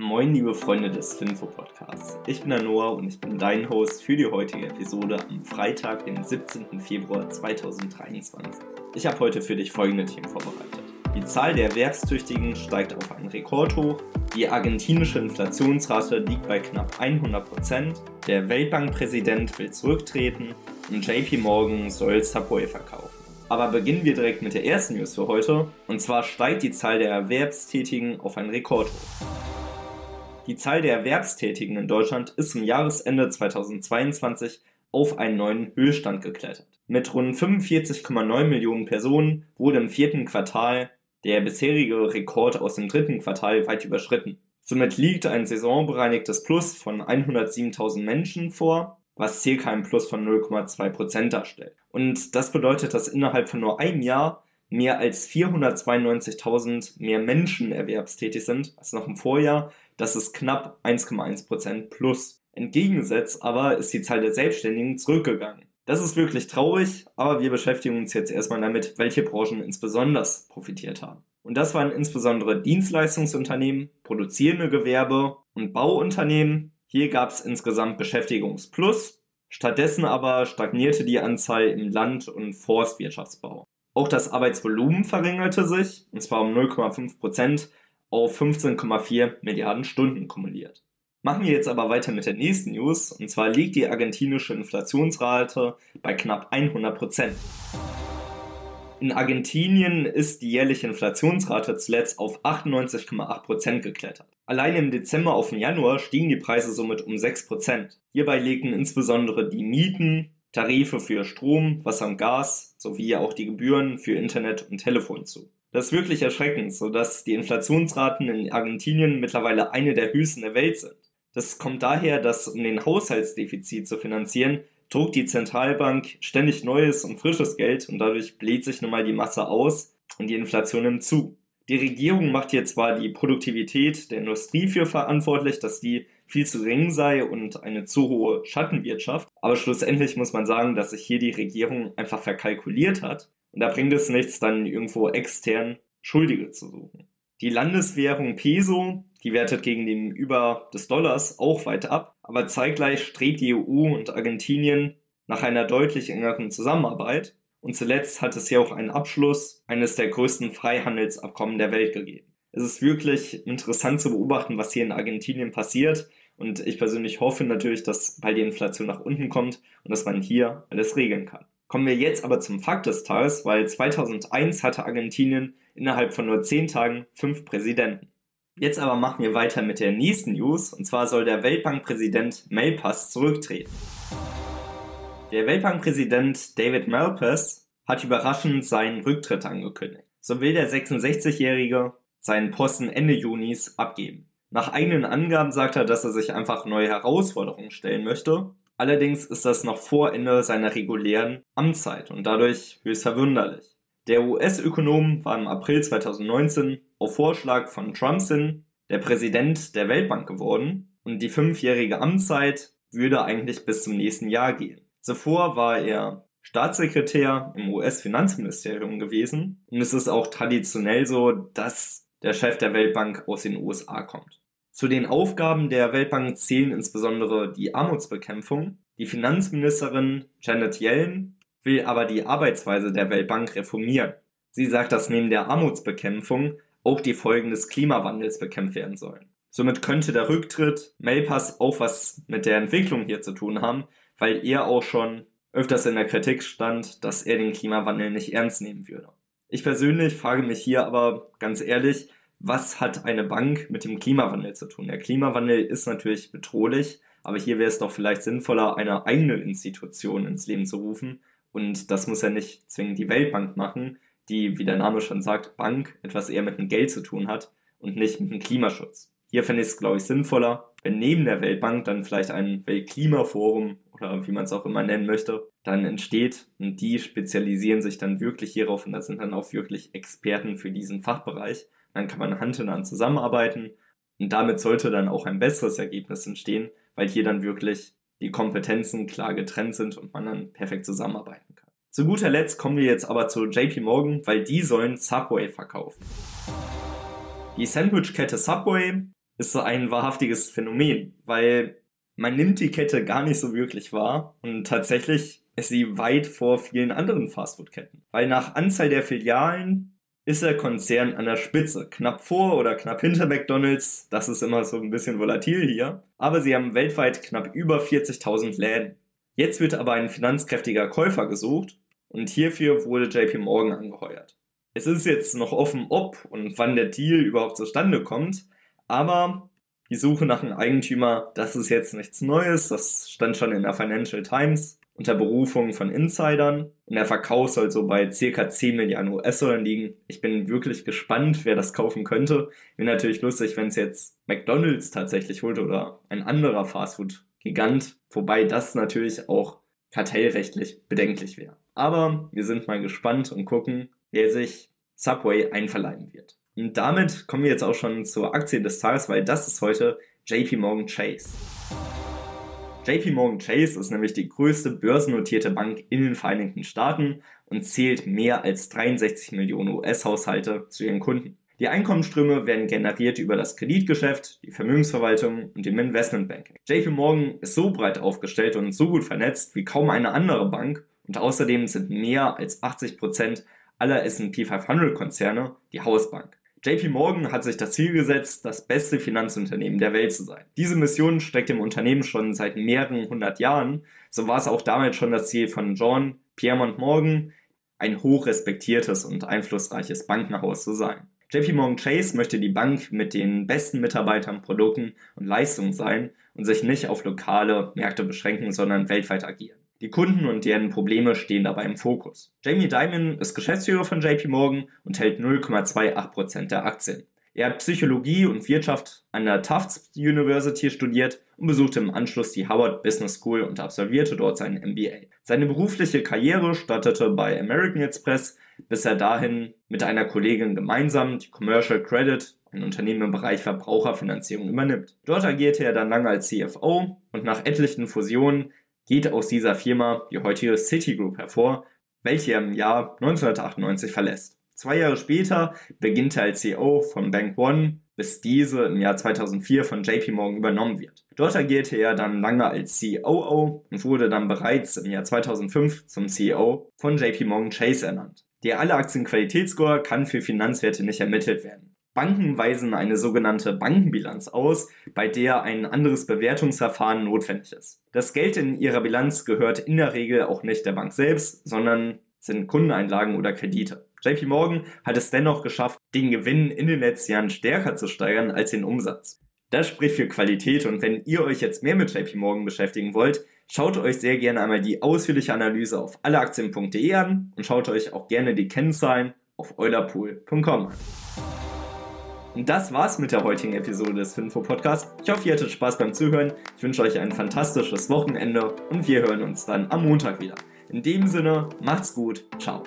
Moin, liebe Freunde des Finfo Podcasts. Ich bin der Noah und ich bin dein Host für die heutige Episode am Freitag, den 17. Februar 2023. Ich habe heute für dich folgende Themen vorbereitet. Die Zahl der Erwerbstüchtigen steigt auf einen Rekordhoch, die argentinische Inflationsrate liegt bei knapp 100%, der Weltbankpräsident will zurücktreten und JP Morgan soll Subway verkaufen. Aber beginnen wir direkt mit der ersten News für heute, und zwar steigt die Zahl der Erwerbstätigen auf einen Rekordhoch. Die Zahl der Erwerbstätigen in Deutschland ist zum Jahresende 2022 auf einen neuen Höchststand geklettert. Mit rund 45,9 Millionen Personen wurde im vierten Quartal der bisherige Rekord aus dem dritten Quartal weit überschritten. Somit liegt ein saisonbereinigtes Plus von 107.000 Menschen vor, was circa ein Plus von 0,2% darstellt. Und das bedeutet, dass innerhalb von nur einem Jahr mehr als 492.000 mehr Menschen erwerbstätig sind als noch im Vorjahr. Das ist knapp 1,1% plus. Entgegengesetzt aber ist die Zahl der Selbstständigen zurückgegangen. Das ist wirklich traurig, aber wir beschäftigen uns jetzt erstmal damit, welche Branchen insbesondere profitiert haben. Und das waren insbesondere Dienstleistungsunternehmen, produzierende Gewerbe und Bauunternehmen. Hier gab es insgesamt Beschäftigungsplus. Stattdessen aber stagnierte die Anzahl im Land- und Forstwirtschaftsbau. Auch das Arbeitsvolumen verringerte sich, und zwar um 0,5 Prozent auf 15,4 Milliarden Stunden kumuliert. Machen wir jetzt aber weiter mit der nächsten News, und zwar liegt die argentinische Inflationsrate bei knapp 100 Prozent. In Argentinien ist die jährliche Inflationsrate zuletzt auf 98,8 Prozent geklettert. Allein im Dezember auf den Januar stiegen die Preise somit um 6%. Hierbei legten insbesondere die Mieten, Tarife für Strom, Wasser und Gas sowie auch die Gebühren für Internet und Telefon zu. Das ist wirklich erschreckend, sodass die Inflationsraten in Argentinien mittlerweile eine der höchsten der Welt sind. Das kommt daher, dass um den Haushaltsdefizit zu finanzieren, druckt die Zentralbank ständig neues und frisches Geld und dadurch bläht sich nun mal die Masse aus und die Inflation nimmt zu. Die Regierung macht hier zwar die Produktivität der Industrie für verantwortlich, dass die viel zu gering sei und eine zu hohe Schattenwirtschaft, aber schlussendlich muss man sagen, dass sich hier die Regierung einfach verkalkuliert hat und da bringt es nichts, dann irgendwo extern Schuldige zu suchen. Die Landeswährung Peso, die wertet gegen den Über des Dollars auch weit ab, aber zeitgleich strebt die EU und Argentinien nach einer deutlich engeren Zusammenarbeit und zuletzt hat es ja auch einen Abschluss eines der größten Freihandelsabkommen der Welt gegeben. Es ist wirklich interessant zu beobachten, was hier in Argentinien passiert. Und ich persönlich hoffe natürlich, dass bald die Inflation nach unten kommt und dass man hier alles regeln kann. Kommen wir jetzt aber zum Fakt des Tages, weil 2001 hatte Argentinien innerhalb von nur 10 Tagen fünf Präsidenten. Jetzt aber machen wir weiter mit der nächsten News, und zwar soll der Weltbankpräsident Malpass zurücktreten. Der Weltbankpräsident David Malpass hat überraschend seinen Rücktritt angekündigt. So will der 66-Jährige seinen Posten Ende Junis abgeben. Nach eigenen Angaben sagt er, dass er sich einfach neue Herausforderungen stellen möchte. Allerdings ist das noch vor Ende seiner regulären Amtszeit und dadurch höchst verwunderlich. Der US-Ökonom war im April 2019 auf Vorschlag von Trumpson der Präsident der Weltbank geworden und die fünfjährige Amtszeit würde eigentlich bis zum nächsten Jahr gehen. Zuvor war er Staatssekretär im US-Finanzministerium gewesen und es ist auch traditionell so, dass der Chef der Weltbank aus den USA kommt. Zu den Aufgaben der Weltbank zählen insbesondere die Armutsbekämpfung. Die Finanzministerin Janet Yellen will aber die Arbeitsweise der Weltbank reformieren. Sie sagt, dass neben der Armutsbekämpfung auch die Folgen des Klimawandels bekämpft werden sollen. Somit könnte der Rücktritt Melpass auch was mit der Entwicklung hier zu tun haben, weil er auch schon öfters in der Kritik stand, dass er den Klimawandel nicht ernst nehmen würde. Ich persönlich frage mich hier aber ganz ehrlich, was hat eine Bank mit dem Klimawandel zu tun? Der Klimawandel ist natürlich bedrohlich, aber hier wäre es doch vielleicht sinnvoller, eine eigene Institution ins Leben zu rufen. Und das muss ja nicht zwingend die Weltbank machen, die, wie der Name schon sagt, Bank etwas eher mit dem Geld zu tun hat und nicht mit dem Klimaschutz. Hier fände ich es, glaube ich, sinnvoller, wenn neben der Weltbank dann vielleicht ein Weltklimaforum oder wie man es auch immer nennen möchte, dann entsteht und die spezialisieren sich dann wirklich hierauf und das sind dann auch wirklich Experten für diesen Fachbereich. Dann kann man Hand in Hand zusammenarbeiten und damit sollte dann auch ein besseres Ergebnis entstehen, weil hier dann wirklich die Kompetenzen klar getrennt sind und man dann perfekt zusammenarbeiten kann. Zu guter Letzt kommen wir jetzt aber zu JP Morgan, weil die sollen Subway verkaufen. Die Sandwich-Kette Subway ist so ein wahrhaftiges Phänomen, weil man nimmt die Kette gar nicht so wirklich wahr und tatsächlich ist sie weit vor vielen anderen Fastfood-Ketten. Weil nach Anzahl der Filialen ist der Konzern an der Spitze. Knapp vor oder knapp hinter McDonald's, das ist immer so ein bisschen volatil hier. Aber sie haben weltweit knapp über 40.000 Läden. Jetzt wird aber ein finanzkräftiger Käufer gesucht und hierfür wurde JP Morgan angeheuert. Es ist jetzt noch offen, ob und wann der Deal überhaupt zustande kommt, aber die Suche nach einem Eigentümer, das ist jetzt nichts Neues, das stand schon in der Financial Times unter Berufung von Insidern und der Verkauf soll so bei ca. 10 Milliarden US-Dollar liegen. Ich bin wirklich gespannt, wer das kaufen könnte. Wäre natürlich lustig, wenn es jetzt McDonald's tatsächlich holt oder ein anderer Fastfood-Gigant, wobei das natürlich auch kartellrechtlich bedenklich wäre. Aber wir sind mal gespannt und gucken, wer sich Subway einverleiben wird. Und damit kommen wir jetzt auch schon zur Aktie des Tages, weil das ist heute JP Morgan Chase. JP Morgan Chase ist nämlich die größte börsennotierte Bank in den Vereinigten Staaten und zählt mehr als 63 Millionen US-Haushalte zu ihren Kunden. Die Einkommensströme werden generiert über das Kreditgeschäft, die Vermögensverwaltung und dem Investmentbanking. JP Morgan ist so breit aufgestellt und so gut vernetzt wie kaum eine andere Bank und außerdem sind mehr als 80 Prozent aller S&P 500 Konzerne die Hausbank. JP Morgan hat sich das Ziel gesetzt, das beste Finanzunternehmen der Welt zu sein. Diese Mission steckt dem Unternehmen schon seit mehreren hundert Jahren. So war es auch damals schon das Ziel von John Piermont Morgan, ein hochrespektiertes und einflussreiches Bankenhaus zu sein. JP Morgan Chase möchte die Bank mit den besten Mitarbeitern, Produkten und Leistungen sein und sich nicht auf lokale Märkte beschränken, sondern weltweit agieren. Die Kunden und deren Probleme stehen dabei im Fokus. Jamie Dimon ist Geschäftsführer von JP Morgan und hält 0,28% der Aktien. Er hat Psychologie und Wirtschaft an der Tufts University studiert und besuchte im Anschluss die Harvard Business School und absolvierte dort seinen MBA. Seine berufliche Karriere startete bei American Express, bis er dahin mit einer Kollegin gemeinsam die Commercial Credit, ein Unternehmen im Bereich Verbraucherfinanzierung, übernimmt. Dort agierte er dann lange als CFO und nach etlichen Fusionen geht aus dieser Firma die heutige Citigroup hervor, welche er im Jahr 1998 verlässt. Zwei Jahre später beginnt er als CEO von Bank One, bis diese im Jahr 2004 von JP Morgan übernommen wird. Dort agierte er dann lange als COO und wurde dann bereits im Jahr 2005 zum CEO von JP Morgan Chase ernannt. Der alle Aktienqualitätsscore kann für Finanzwerte nicht ermittelt werden. Banken weisen eine sogenannte Bankenbilanz aus, bei der ein anderes Bewertungsverfahren notwendig ist. Das Geld in ihrer Bilanz gehört in der Regel auch nicht der Bank selbst, sondern sind Kundeneinlagen oder Kredite. JP Morgan hat es dennoch geschafft, den Gewinn in den letzten Jahren stärker zu steigern als den Umsatz. Das spricht für Qualität und wenn ihr euch jetzt mehr mit JP Morgan beschäftigen wollt, schaut euch sehr gerne einmal die ausführliche Analyse auf alleaktien.de an und schaut euch auch gerne die Kennzahlen auf eulerpool.com an. Und das war's mit der heutigen Episode des Finfo Podcasts. Ich hoffe, ihr hattet Spaß beim Zuhören. Ich wünsche euch ein fantastisches Wochenende und wir hören uns dann am Montag wieder. In dem Sinne, macht's gut. Ciao.